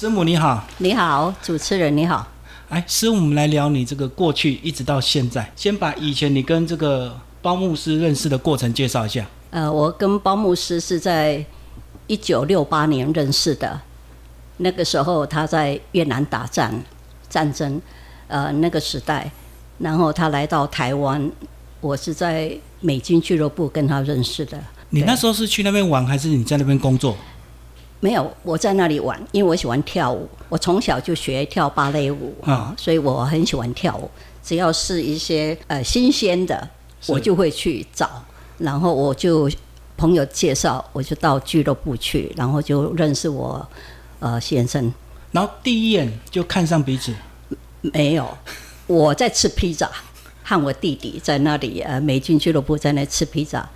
师母你好，你好，主持人你好。哎，师母，我们来聊你这个过去一直到现在，先把以前你跟这个包牧师认识的过程介绍一下。呃，我跟包牧师是在一九六八年认识的，那个时候他在越南打战战争，呃，那个时代，然后他来到台湾，我是在美军俱乐部跟他认识的。你那时候是去那边玩，还是你在那边工作？没有，我在那里玩，因为我喜欢跳舞，我从小就学跳芭蕾舞啊，所以我很喜欢跳舞。只要是一些呃新鲜的，我就会去找，然后我就朋友介绍，我就到俱乐部去，然后就认识我呃先生。然后第一眼就看上彼此？没有，我在吃披萨，和我弟弟在那里呃美军俱乐部在那吃披萨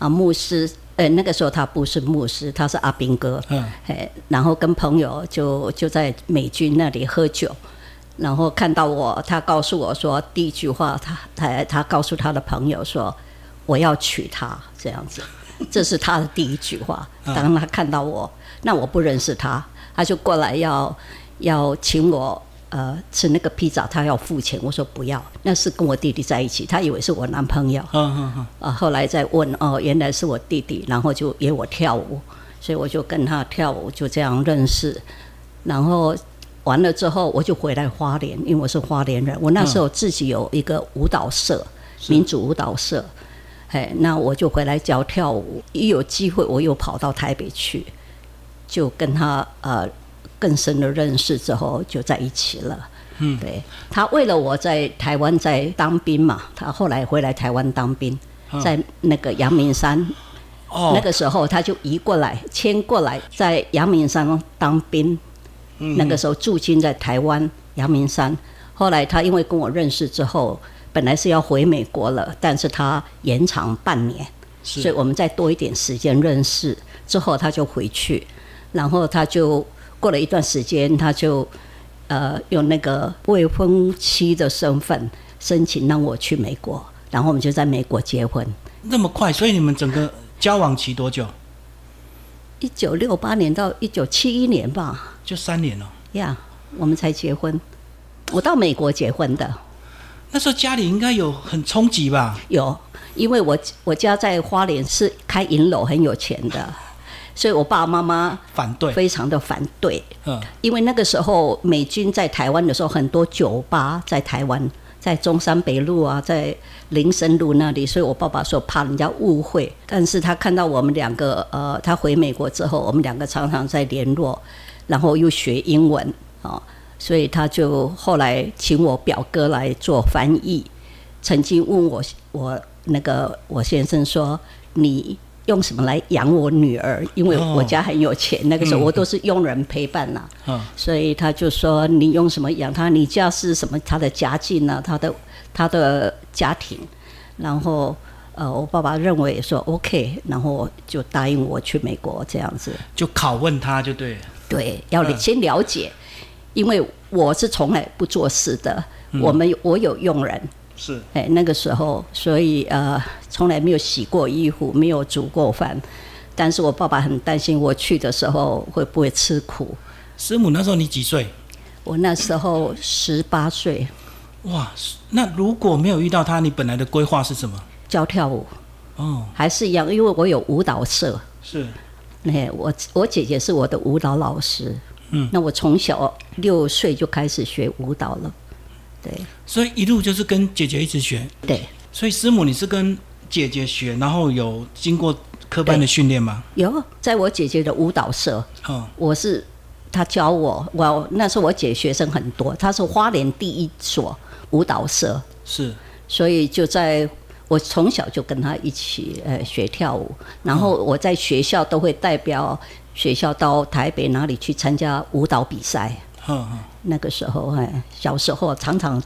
啊，牧师。呃，那个时候他不是牧师，他是阿兵哥。嗯。哎，然后跟朋友就就在美军那里喝酒，然后看到我，他告诉我说第一句话，他他他告诉他的朋友说我要娶她这样子，这是他的第一句话。当他看到我，那我不认识他，他就过来要要请我。呃，吃那个披萨，他要付钱，我说不要，那是跟我弟弟在一起，他以为是我男朋友。嗯嗯嗯。啊，后来再问，哦，原来是我弟弟，然后就约我跳舞，所以我就跟他跳舞，就这样认识。然后完了之后，我就回来花莲，因为我是花莲人，我那时候自己有一个舞蹈社，民族舞蹈社。哎，那我就回来教跳舞，一有机会我又跑到台北去，就跟他呃。更深的认识之后，就在一起了。嗯，对他为了我在台湾在当兵嘛，他后来回来台湾当兵，在那个阳明山。哦，那个时候他就移过来，迁过来在阳明山当兵。嗯，那个时候驻军在台湾阳明山。后来他因为跟我认识之后，本来是要回美国了，但是他延长半年，所以我们再多一点时间认识。之后他就回去，然后他就。过了一段时间，他就呃用那个未婚妻的身份申请让我去美国，然后我们就在美国结婚。那么快，所以你们整个交往期多久？一九六八年到一九七一年吧，就三年了。呀，我们才结婚。我到美国结婚的。那时候家里应该有很冲击吧？有，因为我我家在花莲是开银楼，很有钱的。所以我爸爸妈妈反对，非常的反对。嗯，因为那个时候美军在台湾的时候，很多酒吧在台湾，在中山北路啊，在林森路那里。所以我爸爸说怕人家误会，但是他看到我们两个，呃，他回美国之后，我们两个常常在联络，然后又学英文啊，所以他就后来请我表哥来做翻译。曾经问我，我那个我先生说你。用什么来养我女儿？因为我家很有钱，那个时候我都是佣人陪伴呐，所以他就说你用什么养他？你家是什么？他的家境呢？他的他的家庭，然后呃，我爸爸认为说 OK，然后就答应我去美国这样子，就拷问他就对，对，要先了解，因为我是从来不做事的，我们我有佣人。是，哎，那个时候，所以呃，从来没有洗过衣服，没有煮过饭。但是我爸爸很担心我去的时候会不会吃苦。师母那时候你几岁？我那时候十八岁。哇，那如果没有遇到他，你本来的规划是什么？教跳舞。哦，还是一样，因为我有舞蹈社。是。那我我姐姐是我的舞蹈老师。嗯。那我从小六岁就开始学舞蹈了。对，所以一路就是跟姐姐一直学。对，所以师母你是跟姐姐学，然后有经过科班的训练吗？有，在我姐姐的舞蹈社。哦，我是她教我，我那时候我姐学生很多，她是花莲第一所舞蹈社。是，所以就在我从小就跟她一起呃学跳舞，然后我在学校都会代表学校到台北哪里去参加舞蹈比赛。嗯嗯。那个时候，哎，小时候常常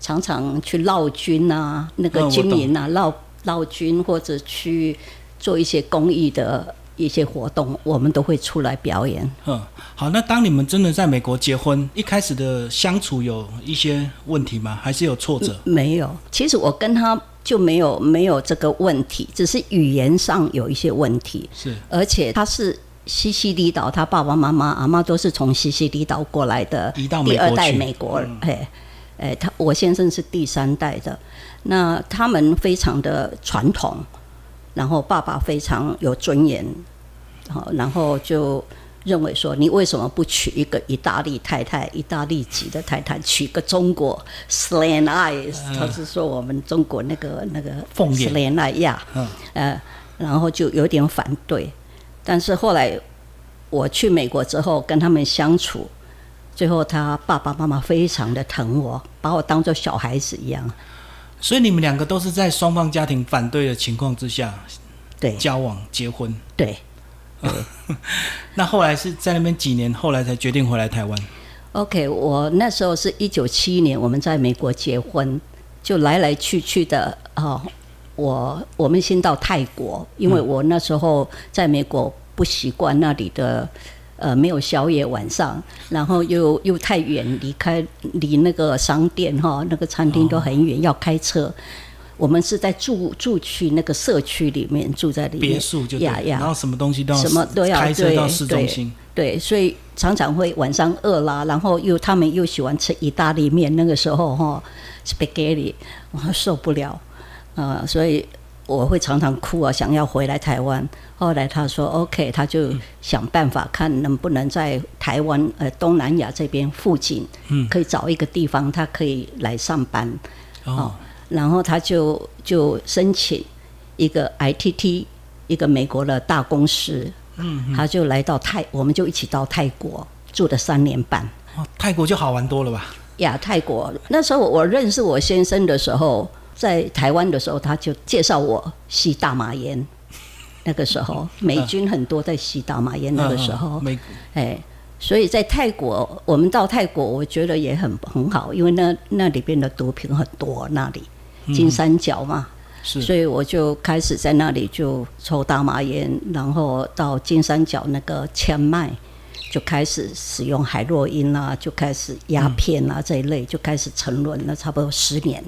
常常去闹军啊，那个军营啊，闹闹军或者去做一些公益的一些活动，我们都会出来表演。嗯，好，那当你们真的在美国结婚，一开始的相处有一些问题吗？还是有挫折？没有，其实我跟他就没有没有这个问题，只是语言上有一些问题。是，而且他是西西里岛，他爸爸妈妈、阿妈都是从西西里岛过来的，第二代美国哎、哎，他我先生是第三代的，那他们非常的传统，然后爸爸非常有尊严，好，然后就认为说，你为什么不娶一个意大利太太，意大利籍的太太，娶个中国 slant eyes？、他是说我们中国那个那个凤眼。Slant eye 呀，嗯。呃，然后就有点反对，但是后来我去美国之后跟他们相处，最后他爸爸妈妈非常的疼我，把我当做小孩子一样，所以你们两个都是在双方家庭反对的情况之下对交往结婚。对。那后来是在那边几年，后来才决定回来台湾。OK，我那时候是一九七一年，我们在美国结婚，就来来去去的哦。我我们先到泰国，因为我那时候在美国不习惯那里的呃没有宵夜晚上，然后又又太远，离开离那个商店哈、那个餐厅都很远，要开车。我们是在住住去那个社区里面住在里面，别墅就对了，呀呀然后什么东西都要什么都要对开车到市中心。对，所以常常会晚上饿啦，然后又他们又喜欢吃意大利面，那个时候哈，spaghetti 我受不了，呃，所以我会常常哭啊，想要回来台湾。后来他说 OK，他就想办法看能不能在台湾呃东南亚这边附近，嗯可以找一个地方他可以来上班。哦，然后他就就申请一个 ITT 一个美国的大公司，嗯，他就来到泰，我们就一起到泰国住了三年半。哦泰国就好玩多了吧？呀，泰国那时候我认识我先生的时候，在台湾的时候，他就介绍我吸大麻烟。那个时候，美军很多在吸大麻烟。那个时候 哎，所以在泰国，我们到泰国，我觉得也很很好，因为那那里边的毒品很多，那里金三角嘛，是所以我就开始在那里就抽大麻烟，然后到金三角那个千麦就开始使用海洛因啦、就开始鸦片啊这一类，就开始沉沦了，差不多十年。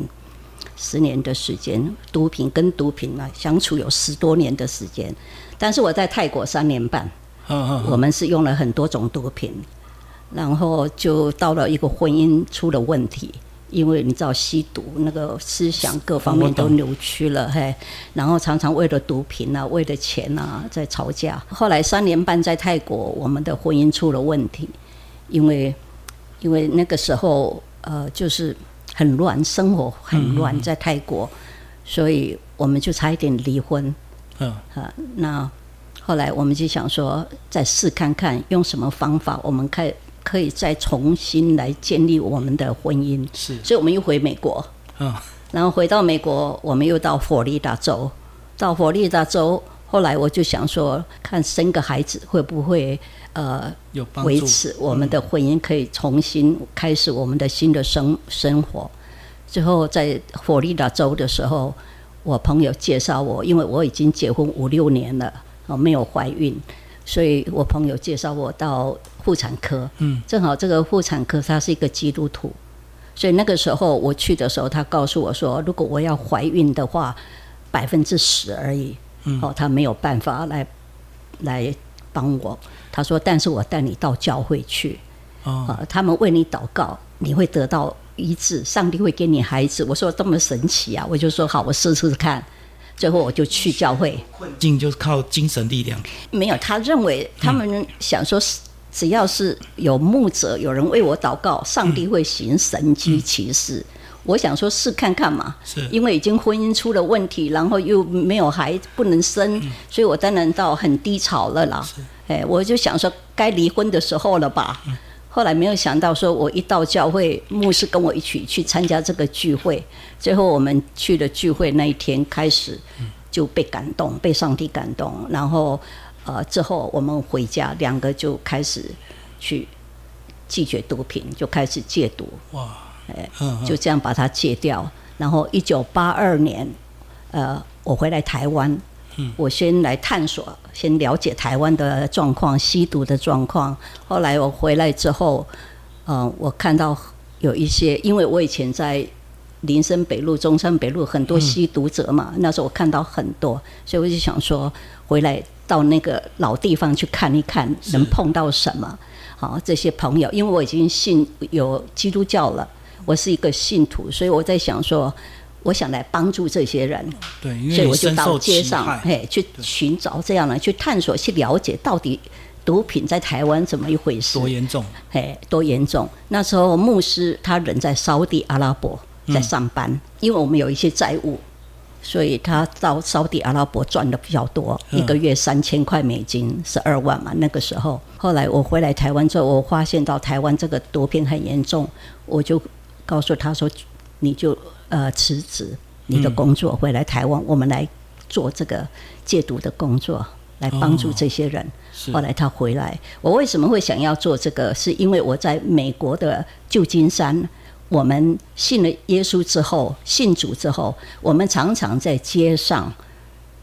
十年的时间，毒品跟毒品啊相处有十多年的时间，但是我在泰国三年半，嗯嗯我们是用了很多种毒品，然后就到了一个婚姻出了问题，因为你知道吸毒那个思想各方面都扭曲了，嘿，然后常常为了毒品啊，为了钱啊在吵架。后来三年半在泰国，我们的婚姻出了问题，因为因为那个时候呃就是很乱，生活很乱，在泰国，所以我们就差一点离婚。嗯啊，那后来我们就想说，再试看看用什么方法，我们可以可以再重新来建立我们的婚姻。是所以我们又回美国，嗯然后回到美国，我们又到佛罗里达州。到佛罗里达州，后来我就想说，看生个孩子会不会呃有帮助维持我们的婚姻，可以重新开始我们的新的生生活。最后在佛罗里达州的时候，我朋友介绍我，因为我已经结婚五六年了，哦，没有怀孕，所以我朋友介绍我到妇产科。嗯，正好这个妇产科他是一个基督徒，所以那个时候我去的时候，他告诉我说，如果我要怀孕的话，百分之十而已。嗯哦，他没有办法来来帮我。他说，但是我带你到教会去。哦啊，他们为你祷告，你会得到医治，上帝会给你孩子。我说这么神奇啊，我就说好，我试试看。最后我就去教会，困境就是靠精神力量。没有，他认为他们想说，只要是有牧者，有人为我祷告，上帝会行神迹奇事。我想说试看看嘛，是因为已经婚姻出了问题，然后又没有孩子不能生，所以我当然到很低潮了啦。哎，我就想说该离婚的时候了吧。后来没有想到，说我一到教会，牧师跟我一起去参加这个聚会。最后我们去了聚会那一天开始，就被感动，被上帝感动。然后呃，之后我们回家，两个就开始去拒绝毒品，就开始戒毒。哇，哎嗯嗯就这样把它戒掉。然后一九八二年，呃，我回来台湾，我先来探索，先了解台湾的状况，吸毒的状况。后来我回来之后，呃，我看到有一些，因为我以前在林森北路、中山北路很多吸毒者嘛，那时候我看到很多，所以我就想说，回来到那个老地方去看一看，能碰到什么。好，这些朋友，因为我已经信有基督教了，我是一个信徒，所以我在想说，我想来帮助这些人。对，因为所以我就到街上，嘿，去寻找这样的，去探索，去了解到底毒品在台湾怎么一回事多。严重，哎，多严重！那时候牧师他人在沙地阿拉伯在上班，因为我们有一些债务，所以他到沙地阿拉伯赚的比较多，嗯一个月三千块美金，十二万嘛。那个时候，后来我回来台湾之后，我发现到台湾这个毒品很严重，我就告诉他说，你就呃辞职你的工作，回来台湾，我们来做这个戒毒的工作，来帮助这些人。是后来他回来，我为什么会想要做这个？是因为我在美国的旧金山，我们信了耶稣之后，信主之后，我们常常在街上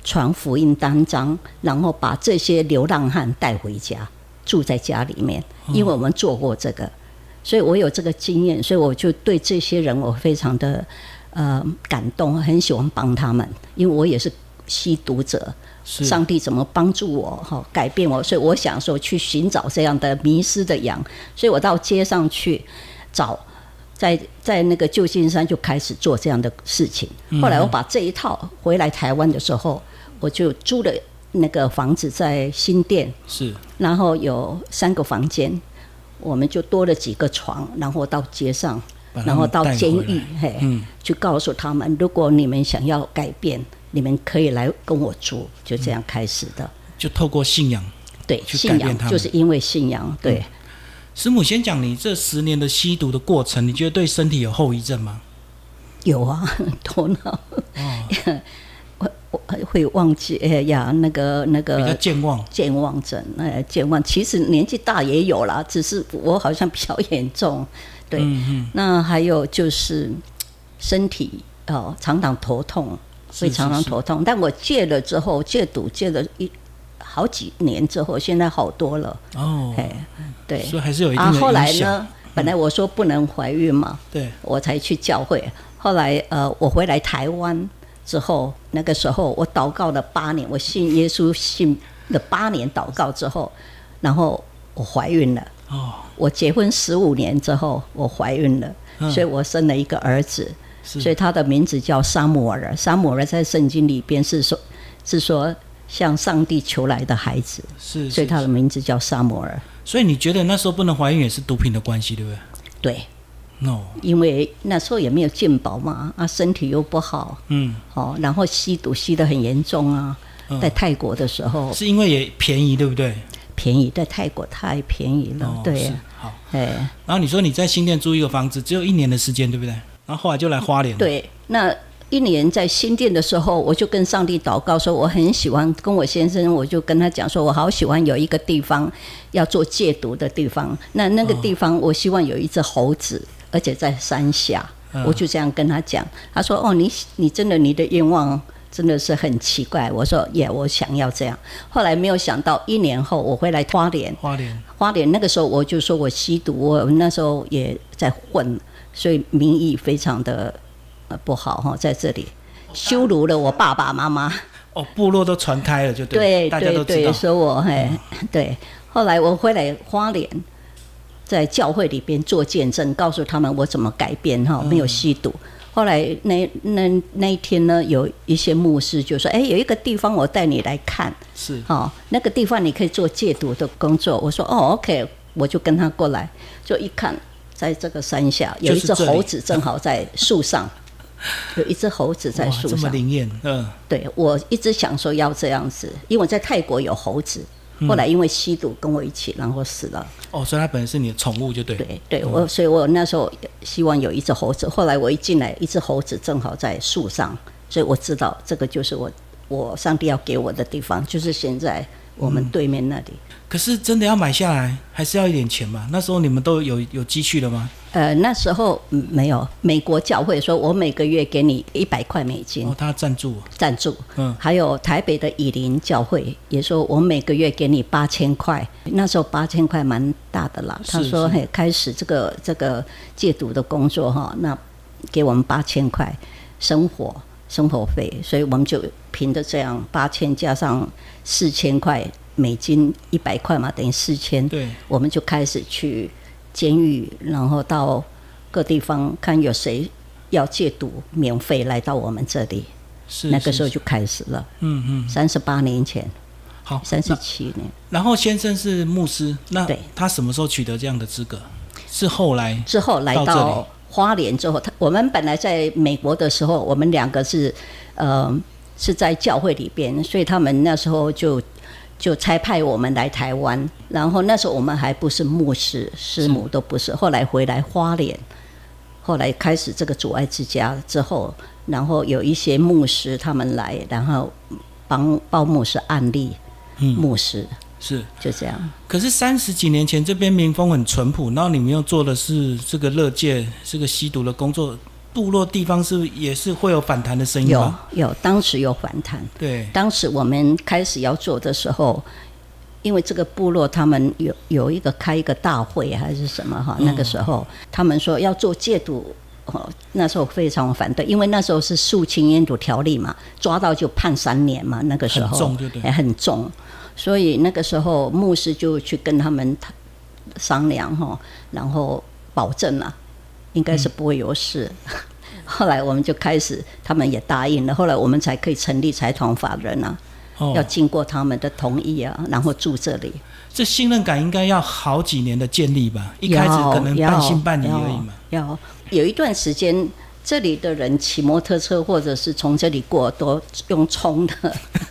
传福音单张，然后把这些流浪汉带回家，住在家里面，因为我们做过这个，所以我有这个经验，所以我就对这些人我非常的呃感动，很喜欢帮他们，因为我也是吸毒者。上帝怎么帮助我哈改变我，所以我想说去寻找这样的迷失的羊，所以我到街上去找，在在那个旧金山就开始做这样的事情。后来我把这一套回来台湾的时候，我就租了那个房子在新店，是然后有三个房间，我们就多了几个床，然后到街上，然后到监狱，嘿，嗯去告诉他们，如果你们想要改变，你们可以来跟我住，就这样开始的。就透过信仰。对，去信仰就是因为信仰，对，师母先讲你这十年的吸毒的过程，你觉得对身体有后遗症吗？有啊，头脑，会忘记，哎呀，那个那比较个健忘，健忘症，哎，健忘，其实年纪大也有啦，只是我好像比较严重，对，那还有就是身体哦，常常头痛，是会常常是是头痛。但我戒了之后，戒毒戒了一好几年之后，现在好多了。哦，哎，对。所以还是有一定啊，的后来。呢，本来我说不能怀孕嘛，对，我才去教会。后来呃，我回来台湾之后，那个时候我祷告了八年，我信耶稣信了八年祷告之后，然后我怀孕了。哦，我结婚十五年之后，我怀孕了，嗯所以我生了一个儿子，所以他的名字叫沙姆尔。沙姆尔在圣经里边是说，是说向上帝求来的孩子，是，所以他的名字叫沙姆尔。所以你觉得那时候不能怀孕也是毒品的关系，对不对对，因为那时候也没有健保嘛，啊，身体又不好，嗯，哦，然后吸毒吸得很严重啊。嗯在泰国的时候是因为也便宜，对不对？便宜，在泰国太便宜了，哦，对是，好。哎，然后你说你在新店租一个房子，只有一年的时间，对不对？然后后来就来花莲，，对，那一年在新店的时候，我就跟上帝祷告说，我很喜欢跟我先生，我就跟他讲说，我好喜欢有一个地方要做戒毒的地方。那那个地方，我希望有一只猴子，而且在山下。嗯我就这样跟他讲，他说：“哦，你你真的你的愿望真的是很奇怪。”我说：“也，我想要这样。”后来没有想到，一年后我回来花莲，花莲，花莲那个时候我就说我吸毒，我那时候也在混，所以名义非常的呃不好哈，在这里羞辱了我爸爸妈妈。哦，部落都传开了，就对大家都对对，知道。说我嘿，对。后来我回来花莲，在教会里边做见证，告诉他们我怎么改变哈，没有吸毒。后来那那那一天呢，有一些牧师就说：“哎，有一个地方我带你来看。”是，哦，那个地方你可以做戒毒的工作。我说哦，OK，我就跟他过来，就一看，在这个山下有一只猴子正好在树上，有一只猴子在哇，这么树上。灵验，嗯，对我一直想说要这样子，因为我在泰国有猴子，嗯后来因为吸毒跟我一起，然后死了。哦，所以它本来是你的宠物，就对。对对，我所以我那时候希望有一只猴子，后来我一进来，一只猴子正好在树上，所以我知道这个就是我我上帝要给我的地方，就是现在我们对面那里。可是真的要买下来，还是要一点钱嘛？那时候你们都有有积蓄了吗？呃，那时候嗯没有，美国教会说我每个月给你一百块美金。哦，他赞助，赞助，嗯，还有台北的以林教会也说我每个月给你八千块，那时候八千块蛮大的啦。他说是。嘿，开始这个这个戒毒的工作哈，那给我们八千块生活，生活费，所以我们就凭着这样八千加上四千块美金，一百块嘛，等于四千。对，我们就开始去监狱，然后到各地方看有谁要戒毒，免费来到我们这里。是那个时候就开始了，嗯嗯，三十八年前，好，三十七年。然后先生是牧师，那对他什么时候取得这样的资格？是后来之后来到花莲之后，他我们本来在美国的时候，我们两个是呃是在教会里边，所以他们那时候就就差派我们来台湾，然后那时候我们还不是牧师、师母都不是，后来回来花莲，后来开始这个阻碍之家之后，然后有一些牧师他们来，然后帮报牧师案例牧师，是，就这样。可是三十几年前这边民风很淳朴，然后你们又做的是这个乐界这个吸毒的工作，部落地方是不是也是会有反弹的声音有吗？有，当时有反弹。对，当时我们开始要做的时候，因为这个部落他们有有一个开一个大会还是什么哈，嗯那个时候他们说要做戒毒。哦，那时候非常反对，因为那时候是肃清烟毒条例嘛，抓到就判三年嘛。那个时候很重对不对哎很重，所以那个时候牧师就去跟他们谈商量哈，然后保证了，应该是不会有事。后来我们就开始，他们也答应了，后来我们才可以成立财团法人啊。哦要，经过他们的同意啊，然后住这里。这信任感应该要好几年的建立吧？一开始可能要半信半疑而已嘛。要有一段时间，这里的人骑摩托车或者是从这里过都用冲的。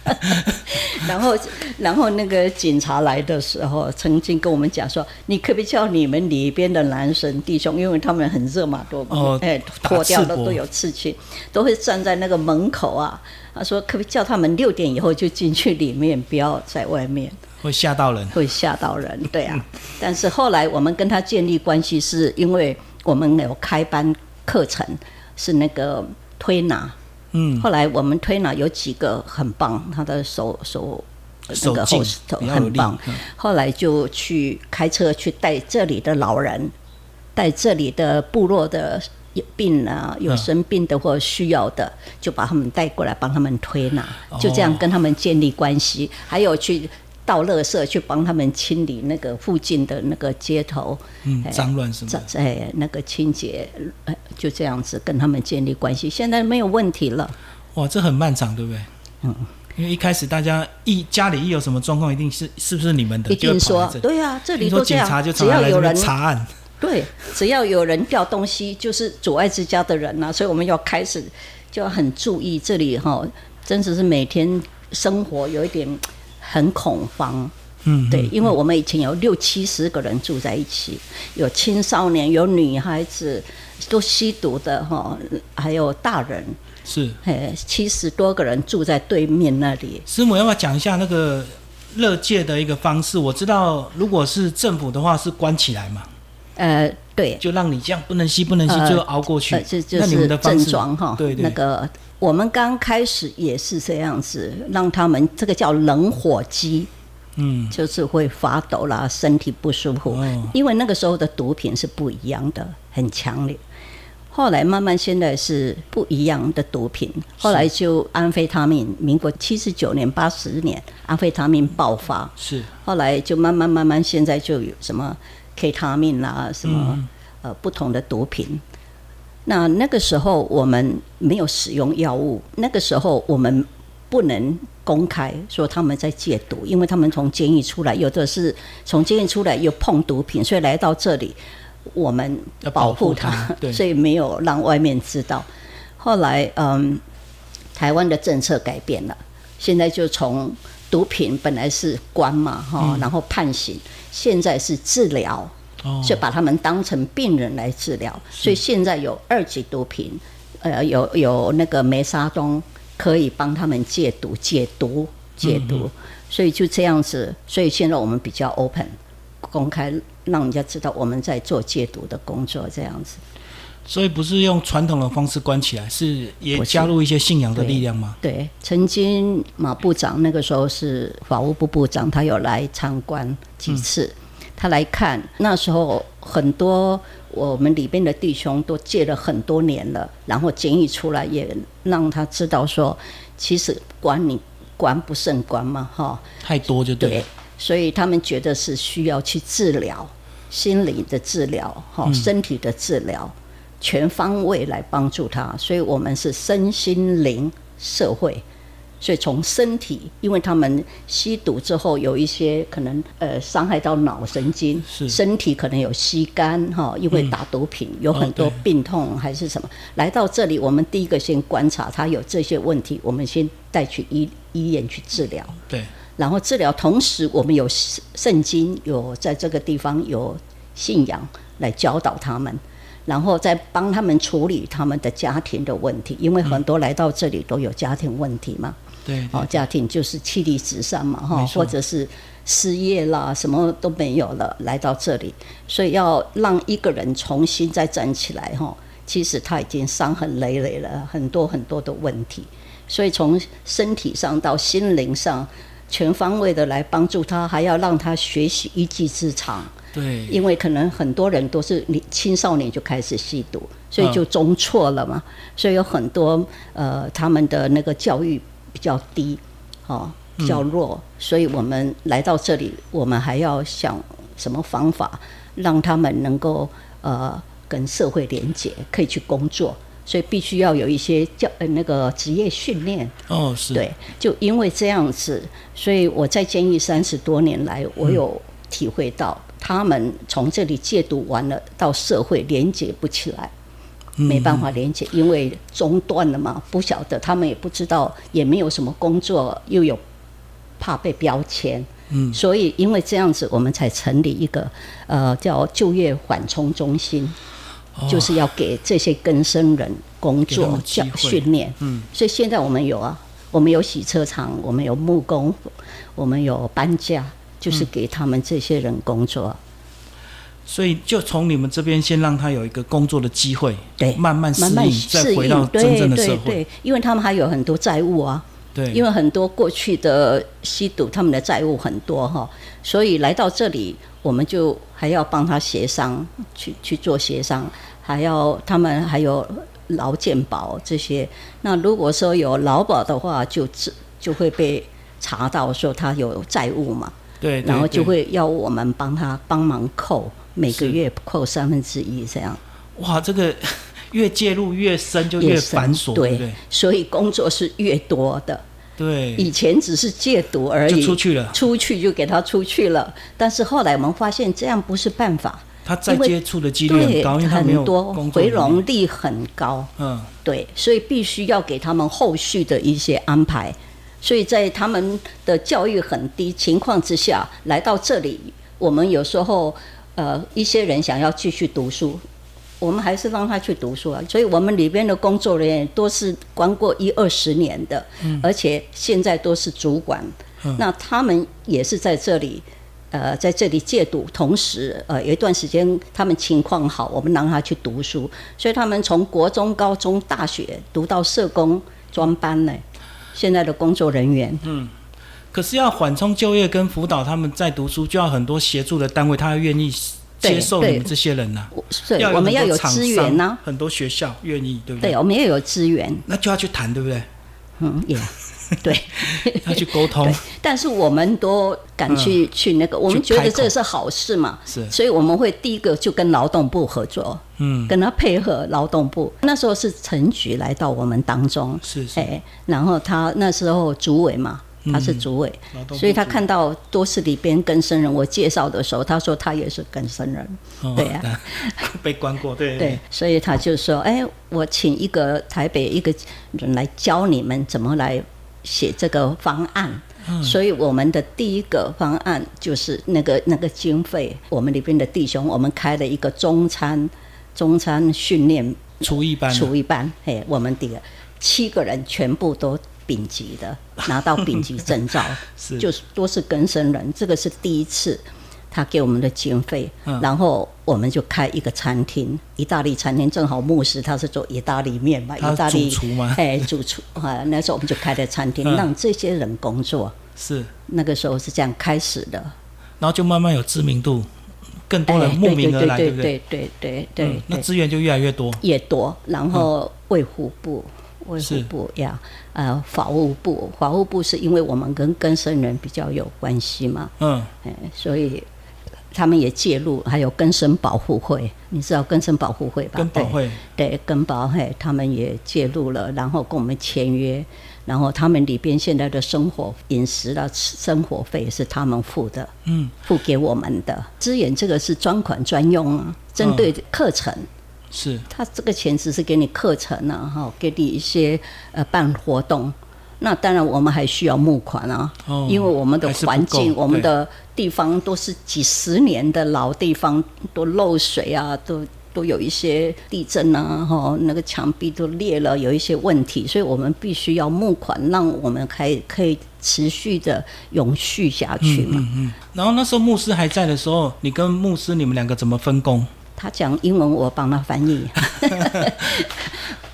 然后，然后那个警察来的时候，曾经跟我们讲说：“你可不可以叫你们里边的男生弟兄，因为他们很热嘛，都哦哎打脱掉赤膊的都有刺青，都会站在那个门口啊。”他说：“可不可以叫他们六点以后就进去里面，不要在外面。”会吓到人。会吓到人，对啊。但是后来我们跟他建立关系，是因为我们有开班课程，是那个推拿。嗯，后来我们推拿有几个很棒，他的手手那个手劲 host 比较有力很棒。嗯后来就去开车去带这里的老人，带这里的部落的病啊，有生病的或需要的，就把他们带过来帮他们推拿，就这样哦跟他们建立关系。还有去倒垃圾，去帮他们清理那个附近的那个街头，脏乱什么在的。在那个清洁，呃，就这样子跟他们建立关系。现在没有问题了。哇，这很漫长，对不对？嗯，因为一开始大家一家里一有什么状况，一定是是不是你们的？一定说对啊，这里都这样警察就，只要有人查案。对，只要有人掉东西，就是阻碍之家的人呐、所以我们要开始就要很注意这里哈，真的是每天生活有一点很恐慌。嗯，对，因为我们以前有六七十个人住在一起，有青少年，有女孩子，都吸毒的哈，还有大人，是哎，七十多个人住在对面那里。师母要不要讲一下那个乐界的一个方式？我知道，如果是政府的话是关起来嘛，呃，对，就让你这样不能吸不能吸，呃就熬过去。呃，这就那你们是症的方式状哈。对对，那个我们刚开始也是这样子，让他们这个叫冷火鸡，嗯，就是会发抖啦，身体不舒服。哦。因为那个时候的毒品是不一样的，很强烈。后来慢慢现在是不一样的毒品，后来就安非他命，民国七十九年、八十年，安非他命爆发，是。后来就慢慢慢慢，现在就有什么 K 他命啦，什么、嗯。呃不同的毒品。那那个时候我们没有使用药物，那个时候我们不能公开说他们在戒毒，因为他们从监狱出来，有的是从监狱出来又碰毒品，所以来到这里，我们要保保护他，所以没有让外面知道。后来，嗯，台湾的政策改变了，现在就从毒品本来是关嘛，哈、然后判刑，现在是治疗，哦，所以把他们当成病人来治疗。所以现在有二级毒品，呃，有有那个梅沙东可以帮他们戒毒、戒毒、戒毒，所以就这样子。所以现在我们比较 open，公开让人家知道我们在做戒毒的工作，这样子。所以不是用传统的方式关起来，是也加入一些信仰的力量吗？对，曾经马部长那个时候是法务部部长，他有来参观几次，他来看，那时候很多我们里边的弟兄都戒了很多年了，然后检疫出来，也让他知道说，其实管你管不胜管嘛，哈，太多就对。所以他们觉得是需要去治疗，心理的治疗，哈，身体的治疗，全方位来帮助他。所以我们是身心灵社会。所以从身体，因为他们吸毒之后有一些可能呃伤害到脑神经，身体可能有吸干哈，因为打毒品有很多病痛还是什么。来到这里，我们第一个先观察他有这些问题，我们先带去医医院去治疗。对，然后治疗同时，我们有圣经，有在这个地方有信仰来教导他们。然后再帮他们处理他们的家庭的问题，因为很多来到这里都有家庭问题嘛。对，哦，家庭就是妻离子散嘛，哈，或者是失业啦，什么都没有了，来到这里，所以要让一个人重新再站起来，哈，其实他已经伤痕累累了，很多很多的问题，所以从身体上到心灵上，全方位的来帮助他，还要让他学习一技之长。对，因为可能很多人都是你青少年就开始吸毒，所以就中错了嘛，所以有很多呃他们的那个教育。比较低，哦，比较弱，所以我们来到这里，我们还要想什么方法让他们能够呃跟社会连接，可以去工作，所以必须要有一些教呃那个职业训练。哦，是对，就因为这样子，所以我在监狱三十多年来，我有体会到他们从这里戒毒完了到社会连接不起来。没办法连接，因为中断了嘛，不晓得他们也不知道，也没有什么工作，又有怕被标签，嗯，所以因为这样子，我们才成立一个呃叫就业缓冲中心，就是要给这些更生人工作教训练，嗯，所以现在我们有啊，我们有洗车场，我们有木工，我们有搬家，就是给他们这些人工作。所以就从你们这边先让他有一个工作的机会，对，慢慢适应，再回到真正的社会。对，因为他们还有很多债务啊，对，因为很多过去的吸毒，他们的债务很多哈，所以来到这里，我们就还要帮他协商，去去做协商，还要他们还有劳健保这些。那如果说有劳保的话，就就会被查到说他有债务嘛，对，然后就会要我们帮他帮忙扣。每个月扣三分之一这样，哇，这个 越介入越深就越繁琐，对，所以工作是越多的。对，以前只是戒毒而已，出去了，出去就给他出去了。但是后来我们发现这样不是办法，他再接触的几率很高，很多回笼率很高。嗯，对，所以必须要给他们后续的一些安排。所以在他们的教育很低情况之下来到这里，我们有时候。呃，一些人想要继续读书，我们还是让他去读书啊。所以，我们里边的工作人员都是关过一二十年的，而且现在都是主管。那他们也是在这里，呃，在这里戒毒，同时呃，有一段时间他们情况好，我们让他去读书。所以，他们从国中、高中、大学读到社工专班呢。现在的工作人员，嗯。可是要缓冲就业跟辅导他们在读书，就要很多协助的单位，他愿意接受你们这些人呐。对，我们要有资源呐。很多学校愿意，对不对？对，我们要有资源。那就要去谈，对不对？嗯，也 对，要去沟通。但是我们都敢去去那个，我们觉得这是好事嘛。是，所以我们会第一个就跟劳动部合作，嗯，跟他配合劳动部。那时候是陈局来到我们当中，是是，哎，然后他那时候主委嘛。他是主委，所以他看到多次里边跟生人。我介绍的时候，他说他也是跟生人，对呀，被关过，对 对，所以他就说：“哎，我请一个台北一个人来教你们怎么来写这个方案。”所以我们的第一个方案就是那个那个经费，我们里边的弟兄，我们开了一个中餐中餐训练厨艺班，厨艺班，嘿，我们第七个人全部都。丙级的拿到丙级证照，是。就是都是根生人，这个是第一次他给我们的经费，然后我们就开一个餐厅，意大利餐厅，正好牧师他是做意大利面嘛，意大利主厨吗？哎，主厨 啊，那时候我们就开了餐厅，让这些人工作，是。那个时候是这样开始的，然后就慢慢有知名度，更多人慕名而来，对不对？对对对对，那资源就越来越多，越多。然后卫护部、卫生部呀，呃，法务部，法务部是因为我们跟根生人比较有关系嘛，嗯，哎，所以。他们也介入，还有根生保护会，你知道根生保护会吧？根保会。对根保会，他们也介入了，然后跟我们签约，然后他们里边现在的生活饮食的生活费是他们付的，嗯，付给我们的。资源，这个是专款专用啊，针对课程，是他这个钱只是给你课程啊，哈，给你一些呃办活动。那当然，我们还需要募款啊，因为我们的环境、我们的地方都是几十年的老地方，都漏水啊，都都有一些地震啊，哈，那个墙壁都裂了，有一些问题，所以我们必须要募款，让我们可以可以持续的永续下去嘛。嗯嗯。然后那时候牧师还在的时候，你跟牧师你们两个怎么分工？他讲英文，我帮他翻译。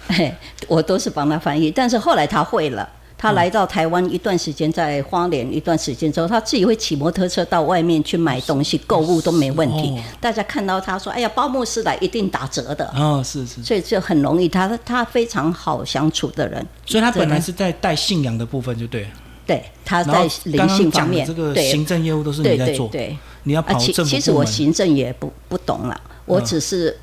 我都是帮他翻译，但是后来他会了。他来到台湾一段时间，在花莲一段时间之后，他自己会骑摩托车到外面去买东西、购物都没问题。大家看到他说：“哎呀，包牧师来一定打折的。”哦，是是。所以就很容易，他他非常好相处的人。所以他本来是在带信仰的部分，就对。对，他在灵性方面，这个行政业务都是你在做。对，你要跑政府其实我行政也不不懂了，我只是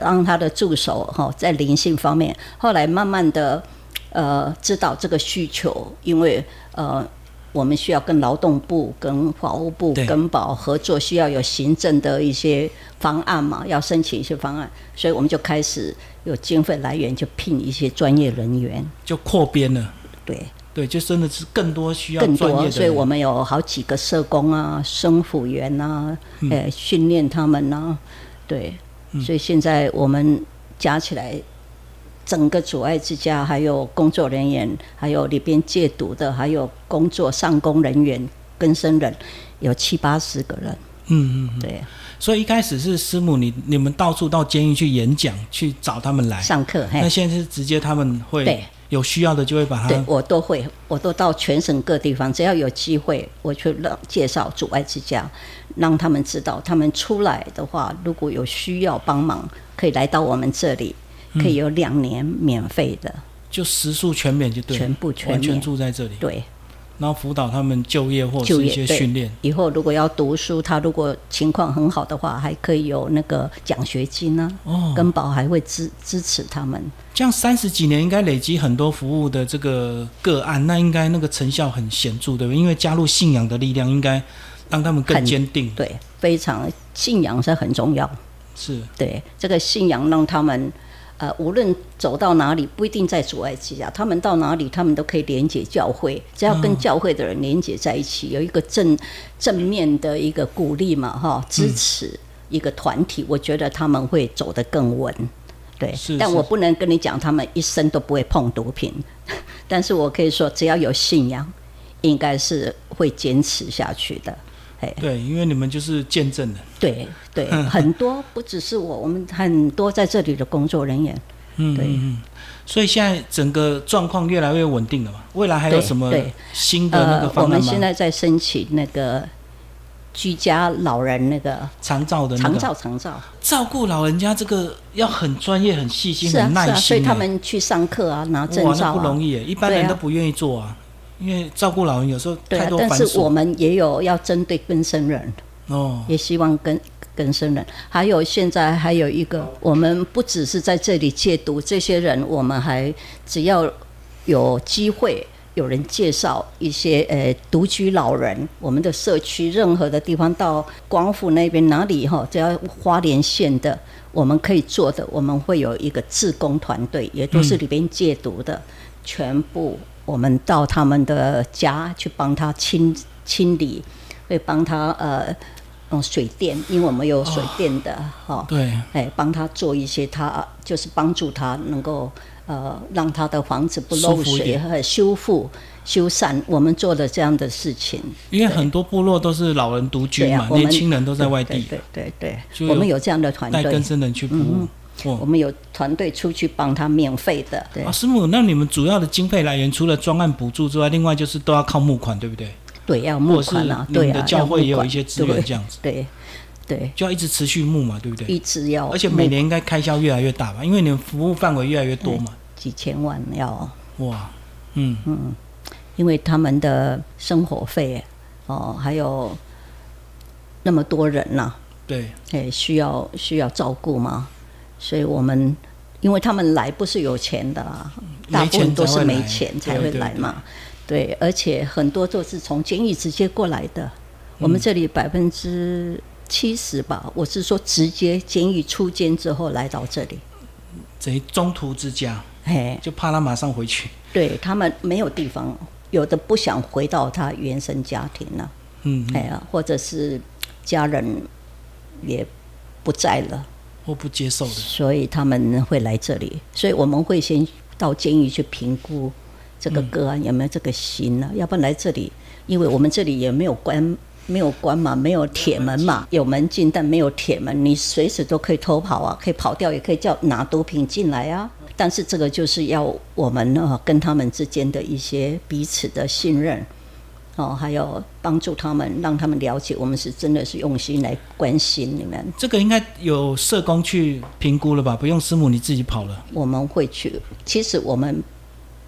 当他的助手哈，在灵性方面，后来慢慢的。呃，知道这个需求，因为呃，我们需要跟劳动部、跟法务部、跟保合作，需要有行政的一些方案嘛，要申请一些方案，所以我们就开始有经费来源，就聘一些专业人员，就扩编了。对对，就真的是更多需要更多，所以我们有好几个社工啊、生辅员啊，呃，训练他们呢。对，所以现在我们加起来。整个阻碍之家，还有工作人员，还有里边戒毒的，还有工作上工人员、跟生人，有七八十个人。嗯嗯，对。所以一开始是师母，你你们到处到监狱去演讲，去找他们来上课。那现在是直接他们会有需要的就会把它。对我都会，我都到全省各地方，只要有机会，我去让介绍阻碍之家，让他们知道，他们出来的话，如果有需要帮忙，可以来到我们这里。可以有两年免费的，就食宿全免就对，全部全完全住在这里。对，然后辅导他们就业或者一些训练。以后如果要读书，他如果情况很好的话，还可以有那个奖学金呢。哦，根宝还会支支持他们。这样三十几年应该累积很多服务的这个个案，那应该那个成效很显著，对不对？因为加入信仰的力量，应该让他们更坚定。对，非常信仰是很重要。是对这个信仰让他们。呃，无论走到哪里，不一定在阻碍之下，他们到哪里，他们都可以连接教会。只要跟教会的人连接在一起，有一个正正面的一个鼓励嘛，哈，支持一个团体，我觉得他们会走得更稳。对，但我不能跟你讲，他们一生都不会碰毒品，但是我可以说，只要有信仰，应该是会坚持下去的。对，因为你们就是见证的。对对，很多不只是我，我们很多在这里的工作人员。嗯，对。所以现在整个状况越来越稳定了嘛？未来还有什么新的那个方案吗？我们现在在申请那个居家老人那个长照的长照长照，照顾老人家这个要很专业、很细心、很耐心。所以他们去上课啊，拿证照不容易，一般人都不愿意做啊。因为照顾老人有时候太多但是我们也有要针对更生人哦，也希望跟更生人，还有现在还有一个，我们不只是在这里戒毒，这些人我们还只要有机会有人介绍一些呃独居老人，我们的社区任何的地方到光复那边哪里哈，只要花莲县的我们可以做的，我们会有一个志工团队，也都是里边戒毒的，全部。我们到他们的家去帮他清清理，会帮他呃用水电，因为我们有水电的哈。对。哎，帮他做一些，他就是帮助他能够呃让他的房子不漏水和修复修缮。我们做的这样的事情。因为很多部落都是老人独居嘛，年轻人都在外地。对对对。我们有这样的团队。带更生人去服务。我们有团队出去帮他免费的。对啊，师母，那你们主要的经费来源除了专案补助之外，另外就是都要靠募款，对不对？对，要募款啊，对啊，教会也有一些资源这样子。对，对，就要一直持续募嘛，对不对？一直要，而且每年应该开销越来越大吧，因为你们服务范围越来越多嘛，几千万要。哇，嗯嗯，因为他们的生活费哦，还有那么多人呐，对，哎，需要需要照顾嘛，所以我们因为他们来不是有钱的啦，大部分都是没钱才会来嘛，对，而且很多都是从监狱直接过来的，我们这里百分之七十吧，我是说直接监狱出监之后来到这里，等于中途之家，哎，就怕他马上回去，对他们没有地方，有的不想回到他原生家庭了，嗯，哎呀，或者是。家人也不在了，或不接受的，所以他们会来这里。所以我们会先到监狱去评估这个个案有没有这个心呢？要不然来这里，因为我们这里也没有关，没有关嘛，没有铁门嘛，有门禁但没有铁门，你随时都可以偷跑啊，可以跑掉，也可以叫拿毒品进来啊。但是这个就是要我们呃跟他们之间的一些彼此的信任。哦，还有帮助他们，让他们了解我们是真的是用心来关心你们。这个应该有社工去评估了吧？不用师母你自己跑了。我们会去，其实我们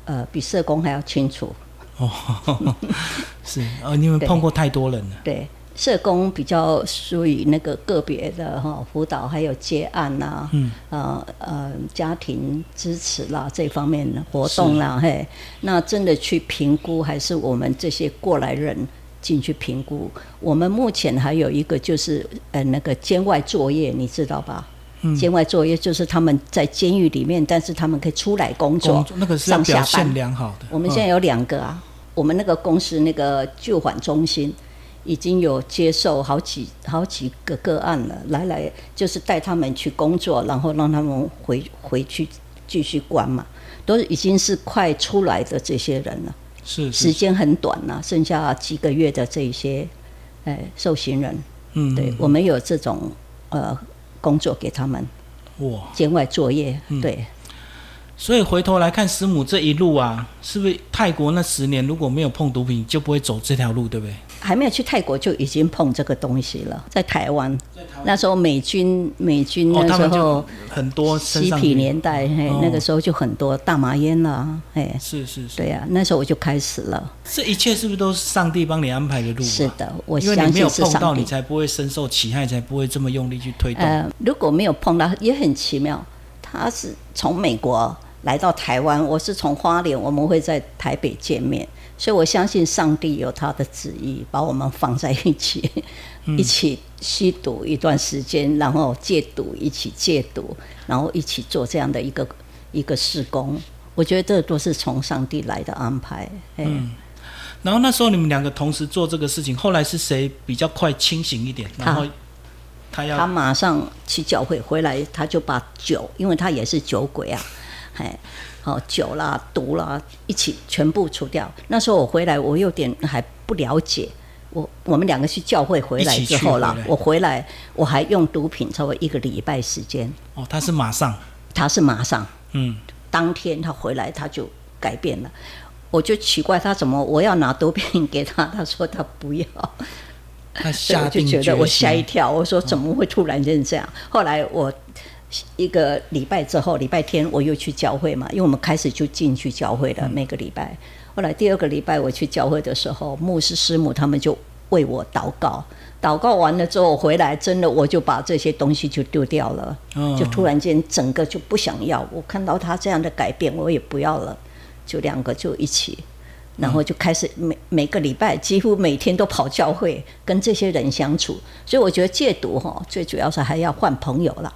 呃比社工还要清楚。哦，是呃，你们碰过太多人了。对。社工比较属于那个个别的哈辅导，还有接案呐，呃呃家庭支持啦这方面的活动啦，嘿，那真的去评估，还是我们这些过来人进去评估。我们目前还有一个就是呃那个监外作业，你知道吧？监外作业就是他们在监狱里面，但是他们可以出来工作，那个是表现良好的。我们现在有两个啊，我们那个公司那个救缓中心。已经有接受好几好几个个案了，来来就是带他们去工作，然后让他们回回去继续关嘛，都已经是快出来的这些人了，是时间很短了，剩下几个月的这些，哎，受刑人，嗯，对我们有这种呃工作给他们，哇，监外作业，对。所以回头来看师母这一路啊，是不是泰国那十年如果没有碰毒品，就不会走这条路，对不对？还没有去泰国就已经碰这个东西了，在台湾，那时候美军美军那时候很多嬉皮年代，嘿，那个时候就很多大麻烟了，嘿，是是是，对呀，那时候我就开始了。这一切是不是都是上帝帮你安排的路？是的，我相信是上帝，你才不会深受其害，才不会这么用力去推动。呃，如果没有碰到，也很奇妙，他是从美国。来到台湾，我是从花莲，我们会在台北见面，所以我相信上帝有他的旨意，把我们放在一起，一起吸毒一段时间，然后戒毒，一起戒毒，然后一起做这样的一个一个事工。我觉得这都是从上帝来的安排。嗯，然后那时候你们两个同时做这个事情，后来是谁比较快清醒一点？然后他要他马上去教会回来，他就把酒，因为他也是酒鬼啊。哎，好酒啦、毒啦，一起全部除掉。那时候我回来，我有点还不了解。我我们两个去教会回来之后啦，我回来我还用毒品超过一个礼拜时间。哦，他是马上，他是马上，嗯，当天他回来他就改变了。我就奇怪他怎么我要拿毒品给他，他说他不要。他吓就觉得我吓一跳，我说怎么会突然间这样？后来我。一个礼拜之后，礼拜天我又去教会嘛，因为我们开始就进去教会了。每个礼拜，后来第二个礼拜我去教会的时候，牧师师母他们就为我祷告。祷告完了之后回来，真的我就把这些东西就丢掉了，就突然间整个就不想要。我看到他这样的改变，我也不要了，就两个就一起，然后就开始每每个礼拜几乎每天都跑教会，跟这些人相处。所以我觉得戒毒哈，最主要是还要换朋友了。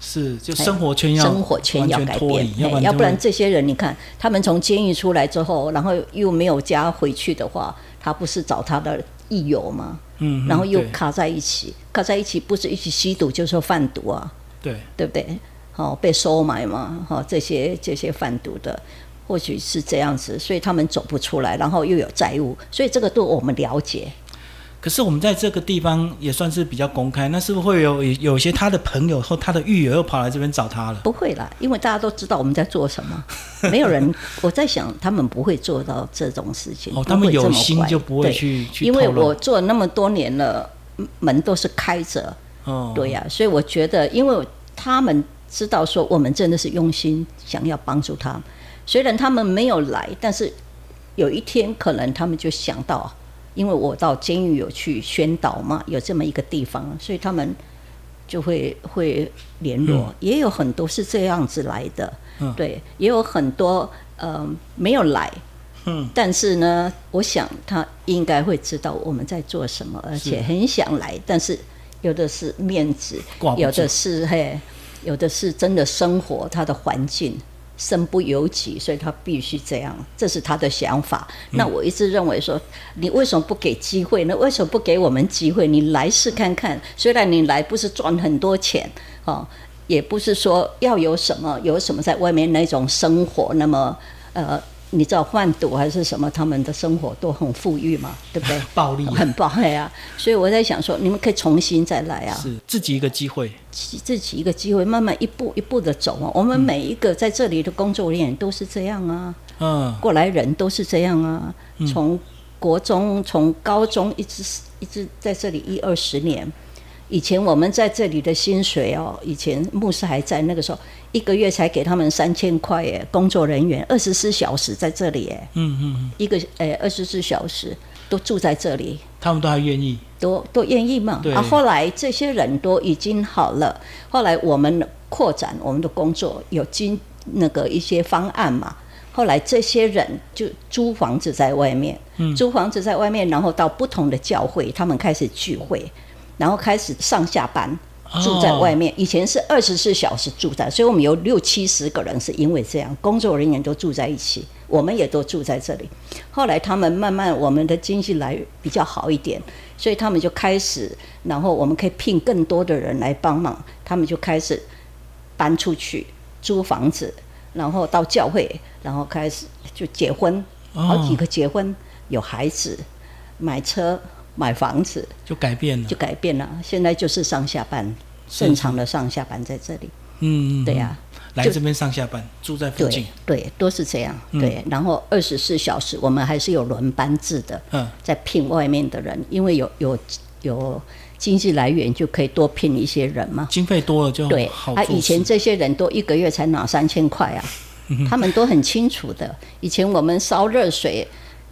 是，就生活圈要生活圈要改变，要不然这些人，你看他们从监狱出来之后，然后又没有家回去的话，他不是找他的益友吗？嗯，然后又卡在一起，卡在一起不是一起吸毒就是贩毒啊？对，对不对？好，被收买嘛，好，这些这些贩毒的，或许是这样子，所以他们走不出来，然后又有债务，所以这个都我们了解。可是我们在这个地方也算是比较公开，那是不是会有有些他的朋友或他的狱友又跑来这边找他了？不会啦，因为大家都知道我们在做什么，没有人。我在想，他们不会做到这种事情。哦，他们有心就不会去去因为我做那么多年了，门都是开着，哦，对呀，所以我觉得，因为他们知道说我们真的是用心想要帮助他，虽然他们没有来，但是有一天可能他们就想到，因为我到监狱有去宣导嘛，有这么一个地方，所以他们就会会联络，也有很多是这样子来的，对，也有很多呃没有来。嗯，但是呢，我想他应该会知道我们在做什么，而且很想来。但是有的是面子，有的是嘿，有的是真的生活，他的环境身不由己，所以他必须这样。这是他的想法。那我一直认为说，你为什么不给机会呢？为什么不给我们机会？你来试看看。虽然你来不是赚很多钱哦，也不是说要有什么有什么在外面那种生活，那么呃。你知道贩毒还是什么？他们的生活都很富裕嘛，对不对？暴力，很暴力啊！所以我在想说，你们可以重新再来啊！是自己一个机会，自己一个机会，慢慢一步一步的走啊！我们每一个在这里的工作人员都是这样啊，嗯，过来人都是这样啊，从国中、从高中一直一直在这里一二十年。以前我们在这里的薪水哦，以前牧师还在那个时候，一个月才给他们三千块耶，工作人员二十四小时在这里耶，嗯嗯，一个诶二十四小时都住在这里，他们都还愿意，都都愿意嘛。啊，后来这些人都已经好了，后来我们扩展我们的工作，有经那个一些方案嘛，后来这些人就租房子在外面，租房子在外面，然后到不同的教会，他们开始聚会。然后开始上下班住在外面，以前是二十四小时住在，所以我们有六七十个人是因为这样，工作人员都住在一起，我们也都住在这里。后来他们慢慢我们的经济来比较好一点，所以他们就开始，然后我们可以聘更多的人来帮忙，他们就开始搬出去租房子，然后到教会，然后开始就结婚，好几个结婚，有孩子，买车。买房子就改变了，就改变了。现在就是上下班，正常的上下班在这里。嗯，对呀，来这边上下班，住在附近，对，都是这样。对，然后二十四小时，我们还是有轮班制的。嗯，在聘外面的人，因为有有有经济来源，就可以多聘一些人嘛。经费多了就对。他以前这些人都一个月才拿三千块啊，他们都很清楚的。以前我们烧热水。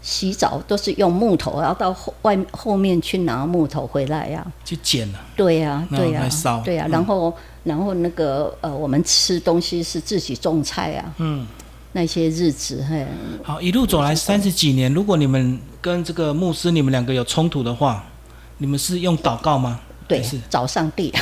洗澡都是用木头，然后到后外后面去拿木头回来呀，去捡了。对呀，对呀，烧，对呀。然后，然后那个呃，我们吃东西是自己种菜啊。嗯，那些日子嘿。好，一路走来三十几年，如果你们跟这个牧师你们两个有冲突的话，你们是用祷告吗？对，是找上帝。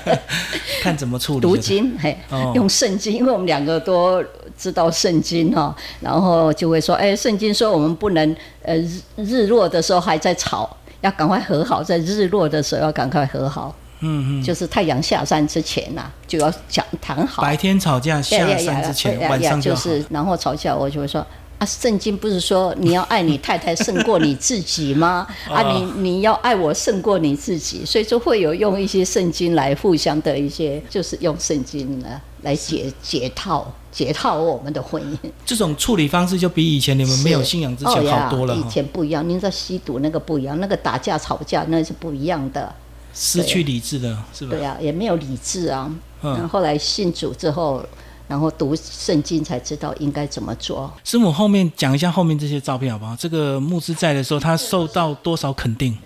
看怎么处理。读经，嘿，用圣经，因为我们两个都。知道圣经哈，然后就会说：“哎，圣经说我们不能呃日日落的时候还在吵，要赶快和好，在日落的时候要赶快和好。”嗯嗯，就是太阳下山之前呐，就要讲谈好。白天吵架，下山之前晚上就是，然后吵架我就会说。啊，圣经不是说你要爱你太太胜过你自己吗？啊，你你要爱我胜过你自己，所以就会有用一些圣经来互相的一些，就是用圣经呢来解解套解套我们的婚姻。这种处理方式就比以前你们没有信仰之前好多了。以前不一样，您在吸毒那个不一样，那个打架吵架那是不一样的，失去理智的是吧？对呀，也没有理智啊。嗯，后来信主之后。然后读圣经才知道应该怎么做。师母后面讲一下后面这些照片好不好？这个牧师在的时候，他受到多少肯定？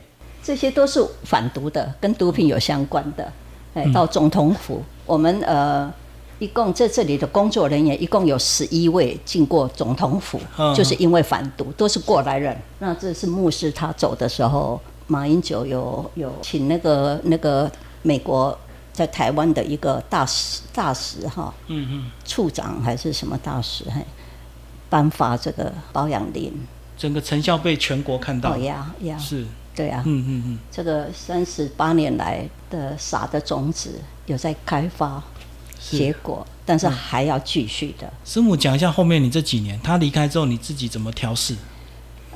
这些都是反毒的，跟毒品有相关的。哎，到总统府，我们呃，一共在这里的工作人员一共有十一位进过总统府，就是因为反毒，都是过来人。那这是牧师他走的时候，马英九有有请那个那个美国。在台湾的一个大使，大使哈，嗯嗯，处长还是什么大使，嘿，颁发这个保养令，整个成效被全国看到，呀呀，是，对啊，嗯嗯嗯，这个三十八年来的撒的种子有在开发结果，但是还要继续的。师母讲一下后面你这几年，他离开之后你自己怎么调试？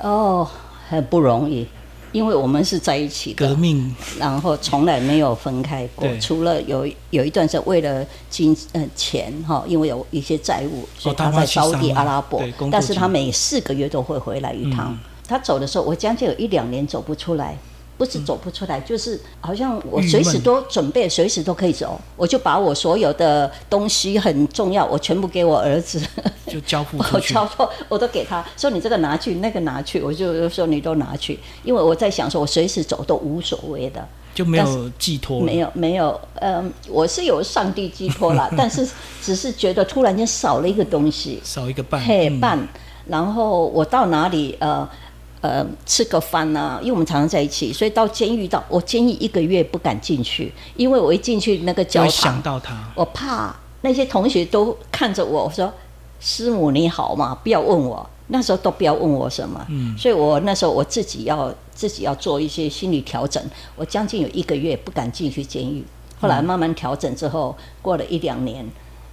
哦，很不容易。因为我们是在一起的，革命，然后从来没有分开过，除了有有一段是为了金呃钱哈，因为有一些债务，所以他在沙地阿拉伯，但是他每四个月都会回来一趟。他走的时候，我将近有一两年走不出来，不是走不出来，就是好像我随时都准备，随时都可以走。我就把我所有的东西很重要，我全部给我儿子，就交付 我交付，我都给他说你这个拿去，那个拿去，我就说你都拿去，因为我在想说，我随时走都无所谓的，就没有寄托，没有没有，嗯，我是有上帝寄托啦，但是只是觉得突然间少了一个东西，少一个伴，嘿伴。然后我到哪里呃呃吃个饭呢？因为我们常常在一起，所以到监狱到我监狱一个月不敢进去，因为我一进去那个教堂，想到他，我怕那些同学都看着我说：“师母你好嘛，不要问我。”那时候都不要问我什么，嗯，所以我那时候我自己要自己要做一些心理调整。我将近有一个月不敢进去监狱，后来慢慢调整之后，过了一两年，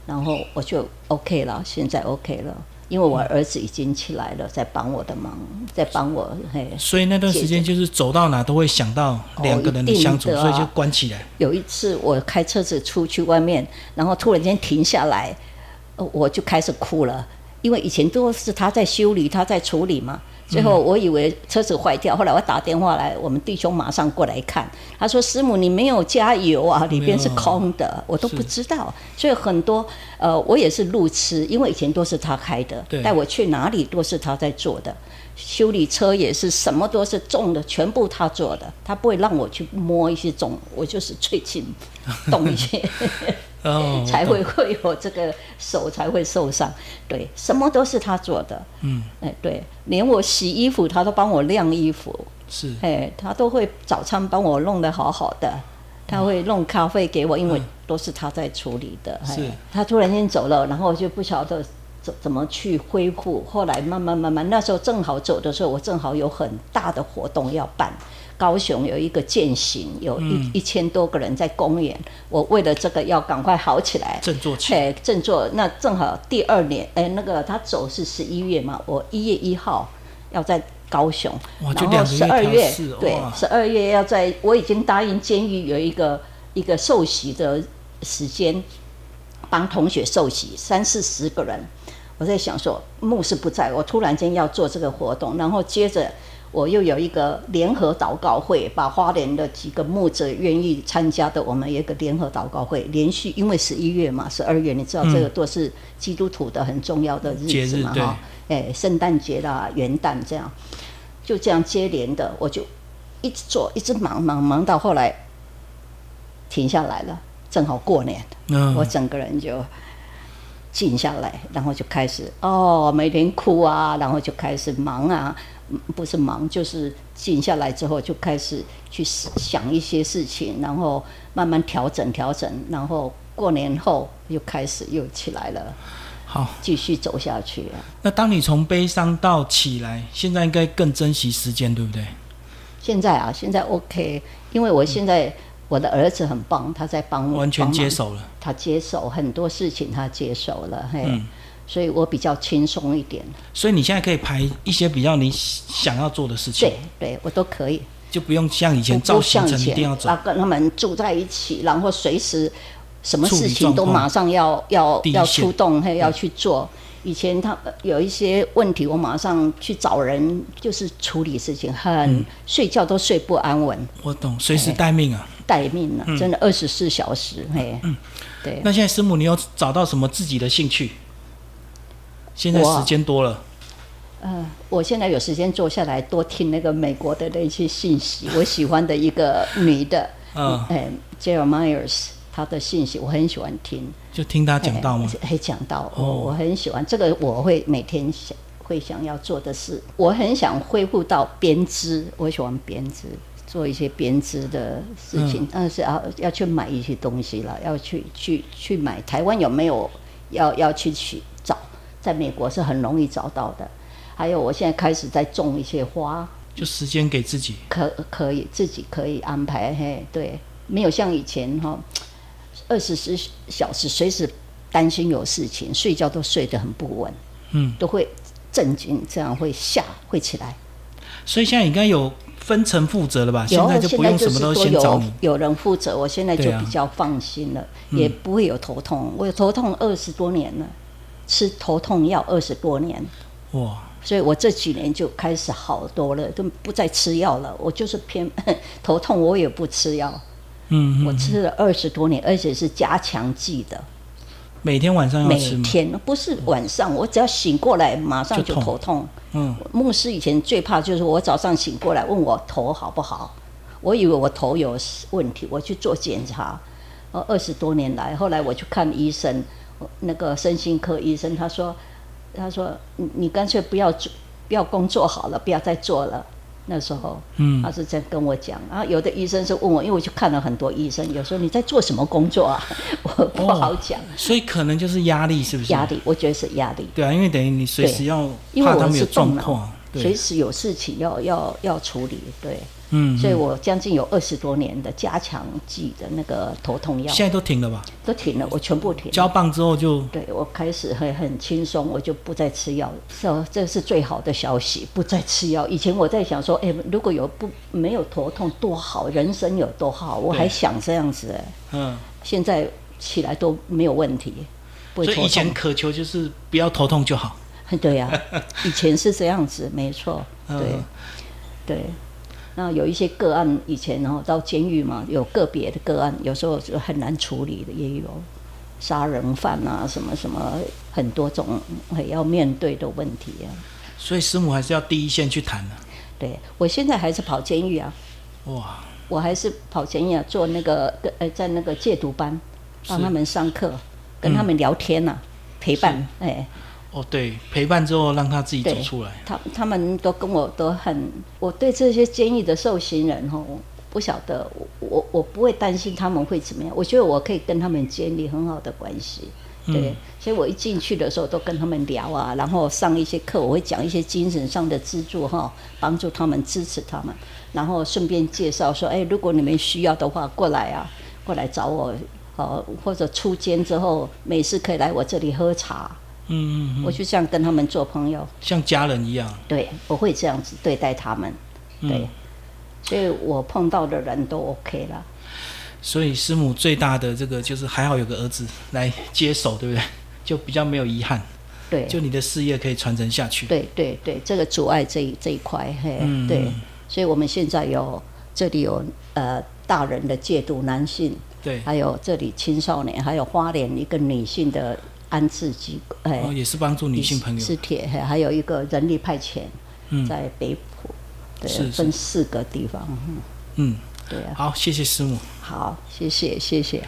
然后我就 OK 了，现在 OK 了。因为我儿子已经起来了，在帮我的忙，在帮我嘿。所以那段时间就是走到哪都会想到两个人的相处，所以就关起来。有一次我开车子出去外面，然后突然间停下来，我就开始哭了，因为以前都是他在修理，他在处理嘛。最后我以为车子坏掉，后来我打电话来，我们弟兄马上过来看，他说：“师母，你没有加油啊，里边是空的。”我都不知道，所以很多呃，我也是路痴，因为以前都是他开的，带我去哪里都是他在做的，修理车也是什么都是重的，全部他做的，他不会让我去摸一些重，我就是最近动一些。哦，才会会有这个手才会受伤，对，什么都是他做的，嗯，哎，对，连我洗衣服他都帮我晾衣服，是，哎，他都会早餐帮我弄得好好的，他会弄咖啡给我，因为都是他在处理的，是，他突然间走了，然后我就不晓得怎怎么去恢复，后来慢慢慢慢，那时候正好走的时候，我正好有很大的活动要办。高雄有一个践行，有一一千多个人在公园。我为了这个要赶快好起来，振作起来。振作，那正好第二年，哎，那个他走是十一月嘛，我一月一号要在高雄，然后十二月对，十二月要在，我已经答应监狱有一个一个受洗的时间，帮同学受洗，三四十个人。我在想说，牧师不在，我突然间要做这个活动，然后接着。我又有一个联合祷告会，把花莲的几个牧者愿意参加的，我们有一个联合祷告会，连续因为十一月嘛，十二月，你知道这个都是基督徒的很重要的日子嘛，哈，哎，圣诞节啦、元旦这样，就这样接连的，我就一直做，一直忙忙忙到后来停下来了，正好过年，我整个人就静下来，然后就开始哦，每天哭啊，然后就开始忙啊。不是忙，就是静下来之后就开始去想一些事情，然后慢慢调整调整，然后过年后又开始又起来了，好，继续走下去。那当你从悲伤到起来，现在应该更珍惜时间，对不对？现在啊，现在 OK，因为我现在我的儿子很棒，他在帮我，完全接手了，他接手很多事情，他接手了，嘿。所以我比较轻松一点。所以你现在可以排一些比较你想要做的事情。对，对我都可以。就不用像以前照行程一定要跟他们住在一起，然后随时什么事情都马上要要要出动，还要去做。以前他有一些问题，我马上去找人，就是处理事情，很睡觉都睡不安稳。我懂，随时待命啊。待命啊，真的二十四小时，嘿。嗯。对。那现在师母，你有找到什么自己的兴趣？现在时间多了，呃，我现在有时间坐下来多听那个美国的那些信息。我喜欢的一个女的，嗯，哎，Jill Myers，她的信息我很喜欢听。就听她讲到吗？会讲到，我我很喜欢这个，我会每天想会想要做的事。我很想恢复到编织，我喜欢编织，做一些编织的事情。但是要要去买一些东西了，要去去去买。台湾有没有要要去去找？在美国是很容易找到的，还有我现在开始在种一些花，就时间给自己，可可以自己可以安排，嘿，对，没有像以前哈，二十四小时随时担心有事情，睡觉都睡得很不稳，嗯，都会震惊，这样会吓会起来。所以现在应该有分层负责了吧？现在就不用什么都先找你，有人负责，我现在就比较放心了，也不会有头痛。我有头痛二十多年了。吃头痛药二十多年，哇！所以我这几年就开始好多了，都不再吃药了。我就是偏 头痛，我也不吃药。嗯，我吃了二十多年，而且是加强剂的。每天晚上要每吃吗？天不是晚上，我只要醒过来马上就头痛。嗯，牧师以前最怕就是我早上醒过来问我头好不好，我以为我头有问题，我去做检查。呃，二十多年来，后来我去看医生，那个身心科医生，他说，他说你你干脆不要做，不要工作好了，不要再做了。那时候，嗯他是这样跟我讲。然后有的医生是问我，因为我去看了很多医生，有时候你在做什么工作啊？我不好讲。所以可能就是压力，是不是？压力，我觉得是压力。对啊，因为等于你随时要因为我怕他们有是动脑状况，随，时有事情要要要处理，对，嗯，所以我将近有二十多年的加强剂的那个头痛药现在都停了吧？都停了，我全部停了。交棒之后就对我开始很很轻松，我就不再吃药了。是哦，这是最好的消息，不再吃药。以前我在想说，哎，如果有不没有头痛多好，人生有多好，我还想这样子哎。嗯，现在起来都没有问题，不会头所以以前。渴求就是不要头痛就好。对呀、以前是这样子，没错，对。嗯对，那有一些个案，以前然后到监狱嘛，有个别的个案，有时候就很难处理的，也有杀人犯啊，什么什么，很多种很要面对的问题啊。所以师母还是要第一线去谈的。对我现在还是跑监狱啊，哇，我还是跑监狱啊，做那个跟呃在那个戒毒班，帮他们上课，跟他们聊天呐、陪伴，哎。哦对，陪伴之后让他自己走出来。他他们都跟我都很，我对这些监狱的受刑人哈，我不晓得，我我我不会担心他们会怎么样，我觉得我可以跟他们建立很好的关系。对，嗯所以我一进去的时候都跟他们聊啊，然后上一些课，我会讲一些精神上的资助哈，帮助他们，支持他们，然后顺便介绍说，哎，如果你们需要的话，过来啊，过来找我，哦，或者出监之后，没事可以来我这里喝茶，嗯我就这样跟他们做朋友。像家人一样。对，我会这样子对待他们，对，嗯所以我碰到的人都 OK 了。所以师母最大的这个就是还好有个儿子来接手，对不对？就比较没有遗憾，对，就你的事业可以传承下去。对对对，这个阻碍这一这一块，嘿，嗯对，所以我们现在有这里有呃大人的戒毒男性，对，还有这里青少年，还有花莲一个女性的安置机构，哎、哦，也是帮助女性朋友。是铁，还有一个人力派遣嗯在北浦，对，是是分四个地方，嗯嗯，对啊，好，谢谢师母。好，谢谢谢谢。